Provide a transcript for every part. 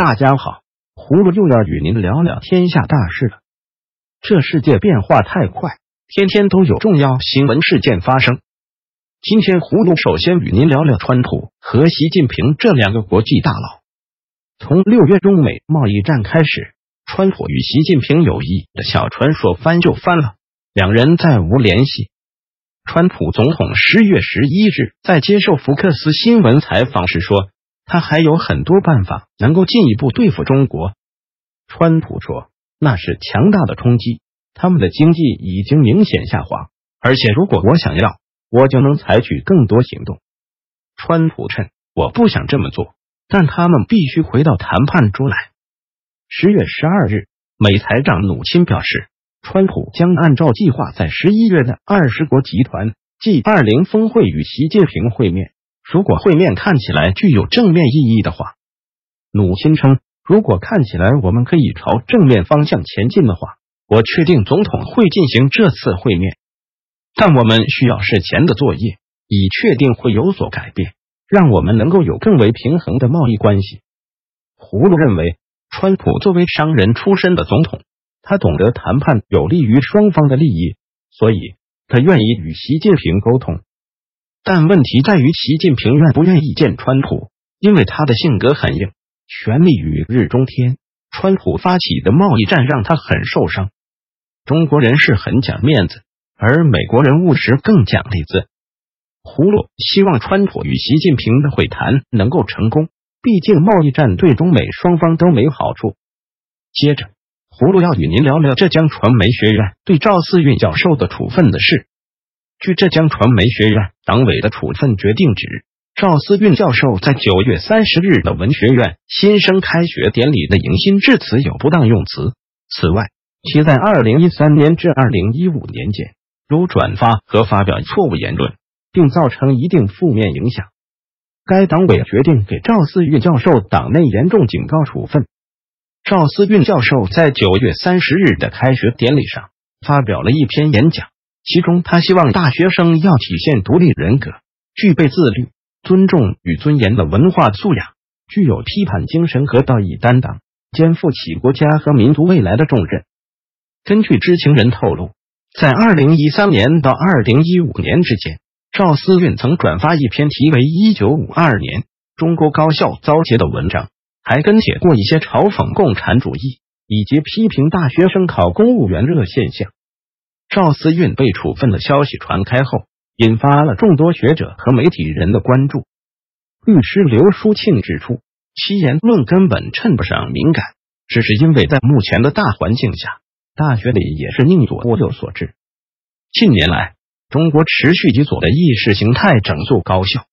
大家好，葫芦又要与您聊聊天下大事了。这世界变化太快，天天都有重要新闻事件发生。今天葫芦首先与您聊聊川普和习近平这两个国际大佬。从六月中美贸易战开始，川普与习近平友谊的小船说翻就翻了，两人再无联系。川普总统十月十一日在接受福克斯新闻采访时说，他还有很多办法能够进一步对付中国。川普说，那是强大的冲击，他们的经济已经明显下滑，而且如果我想要，我就能采取更多行动。川普称，我不想这么做，但他们必须回到谈判桌来。十月十二日，美财长努钦表示。川普将按照计划在十一月的二十国集团 G 二零峰会与习近平会面。如果会面看起来具有正面意义的话，努钦称，如果看起来我们可以朝正面方向前进的话，我确定总统会进行这次会面。但我们需要事前的作业，以确定会有所改变，让我们能够有更为平衡的贸易关系。葫芦认为，川普作为商人出身的总统。他懂得谈判有利于双方的利益，所以他愿意与习近平沟通。但问题在于习近平愿不愿意见川普，因为他的性格很硬，权力与日中天。川普发起的贸易战让他很受伤。中国人是很讲面子，而美国人务实更讲利字。葫芦希望川普与习近平的会谈能够成功，毕竟贸易战对中美双方都没好处。接着。葫芦要与您聊聊浙江传媒学院对赵四运教授的处分的事。据浙江传媒学院党委的处分决定指，赵思运教授在九月三十日的文学院新生开学典礼的迎新致辞有不当用词。此外，其在二零一三年至二零一五年间，如转发和发表错误言论，并造成一定负面影响。该党委决定给赵思运教授党内严重警告处分。赵思运教授在九月三十日的开学典礼上发表了一篇演讲，其中他希望大学生要体现独立人格，具备自律、尊重与尊严的文化素养，具有批判精神和道义担当，肩负起国家和民族未来的重任。根据知情人透露，在二零一三年到二零一五年之间，赵思运曾转发一篇题为《一九五二年中国高校遭劫》的文章。还跟写过一些嘲讽共产主义以及批评大学生考公务员热现象。赵思运被处分的消息传开后，引发了众多学者和媒体人的关注。律师刘淑庆指出，其言论根本称不上敏感，只是因为在目前的大环境下，大学里也是宁左右所致。近年来，中国持续以左的意识形态整肃高校，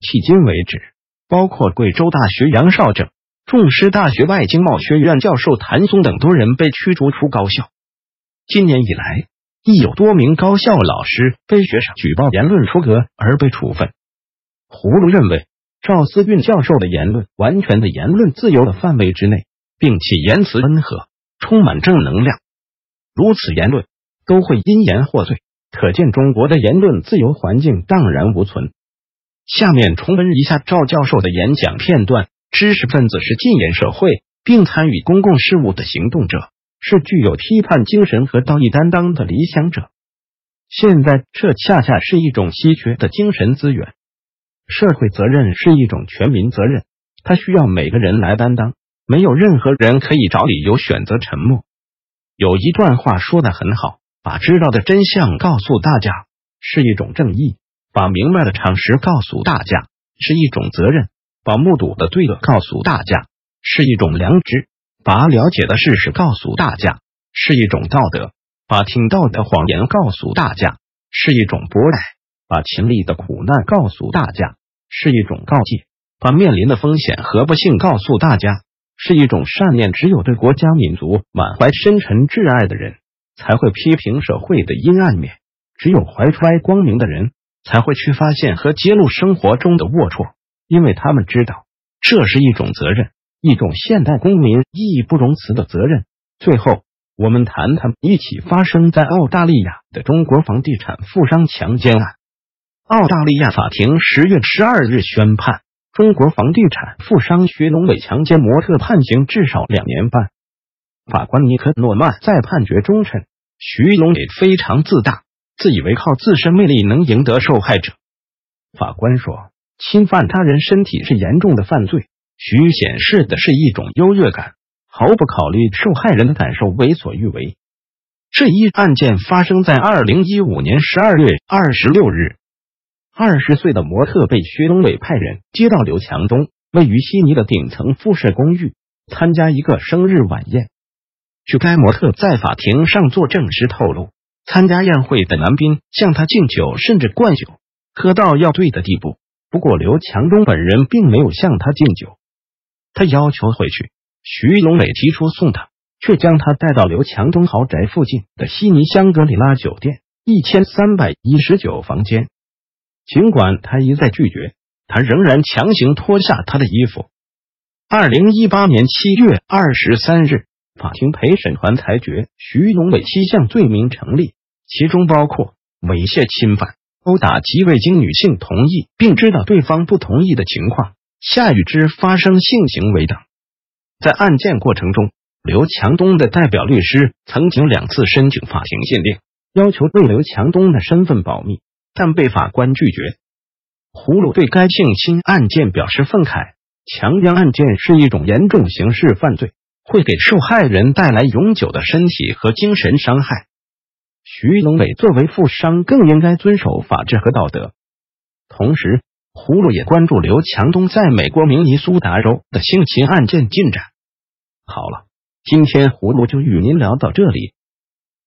迄今为止，包括贵州大学杨绍正。重师大学外经贸学院教授谭松等多人被驱逐出高校。今年以来，亦有多名高校老师被学生举报言论出格而被处分。葫芦认为，赵思运教授的言论完全的言论自由的范围之内，并且言辞温和，充满正能量。如此言论都会因言获罪，可见中国的言论自由环境荡然无存。下面重温一下赵教授的演讲片段。知识分子是禁言社会并参与公共事务的行动者，是具有批判精神和道义担当的理想者。现在，这恰恰是一种稀缺的精神资源。社会责任是一种全民责任，它需要每个人来担当。没有任何人可以找理由选择沉默。有一段话说的很好：把知道的真相告诉大家是一种正义，把明白的常识告诉大家是一种责任。把目睹的罪恶告诉大家是一种良知，把了解的事实告诉大家是一种道德，把听到的谎言告诉大家是一种博爱，把经历的苦难告诉大家是一种告诫，把面临的风险和不幸告诉大家是一种善念。只有对国家民族满怀深沉挚爱的人，才会批评社会的阴暗面；只有怀揣光明的人，才会去发现和揭露生活中的龌龊。因为他们知道，这是一种责任，一种现代公民义不容辞的责任。最后，我们谈谈一起发生在澳大利亚的中国房地产富商强奸案。澳大利亚法庭十月十二日宣判，中国房地产富商徐龙伟强奸模特，判刑至少两年半。法官尼克诺曼在判决中称，徐龙伟非常自大，自以为靠自身魅力能赢得受害者。法官说，侵犯他人身体是严重的犯罪。徐显示的是一种优越感，毫不考虑受害人的感受，为所欲为。这一案件发生在二零一五年十二月二十六日。二十岁的模特被薛东伟派人接到刘强东位于悉尼的顶层复式公寓，参加一个生日晚宴。据该模特在法庭上作证时透露，参加宴会的男宾向他敬酒，甚至灌酒，喝到要醉的地步。不过，刘强东本人并没有向他敬酒。他要求回去，徐龙伟提出送他，却将他带到刘强东豪宅附近的悉尼香格里拉酒店一千三百一十九房间。尽管他一再拒绝，他仍然强行脱下他的衣服。二零一八年七月二十三日，法庭陪审团裁决徐龙伟七项罪名成立，其中包括猥亵、侵犯、殴打及未经女性同意并知道对方不同意的情况夏雨之发生性行为等。在案件过程中，刘强东的代表律师曾经两次申请法庭限令，要求对刘强东的身份保密。但被法官拒绝。葫芦对该性侵案件表示愤慨，强奸案件是一种严重刑事犯罪，会给受害人带来永久的身体和精神伤害。徐龙伟作为富商，更应该遵守法治和道德。同时，葫芦也关注刘强东在美国明尼苏达州的性侵案件进展。好了，今天葫芦就与您聊到这里。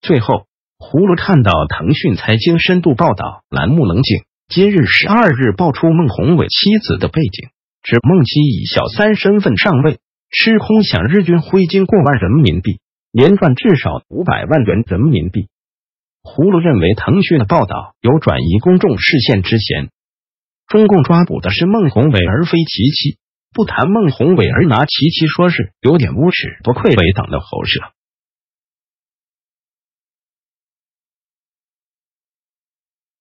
最后。葫芦看到腾讯财经深度报道栏目冷静今日十二日爆出孟宏伟妻子的背景，指孟妻以小三身份上位，吃空饷日均挥金过万人民币，年赚至少五百万元人民币。葫芦认为腾讯的报道有转移公众视线之嫌，中共抓捕的是孟宏伟而非琪琪，不谈孟宏伟而拿琪琪说事，有点无耻，不愧为党的喉舌。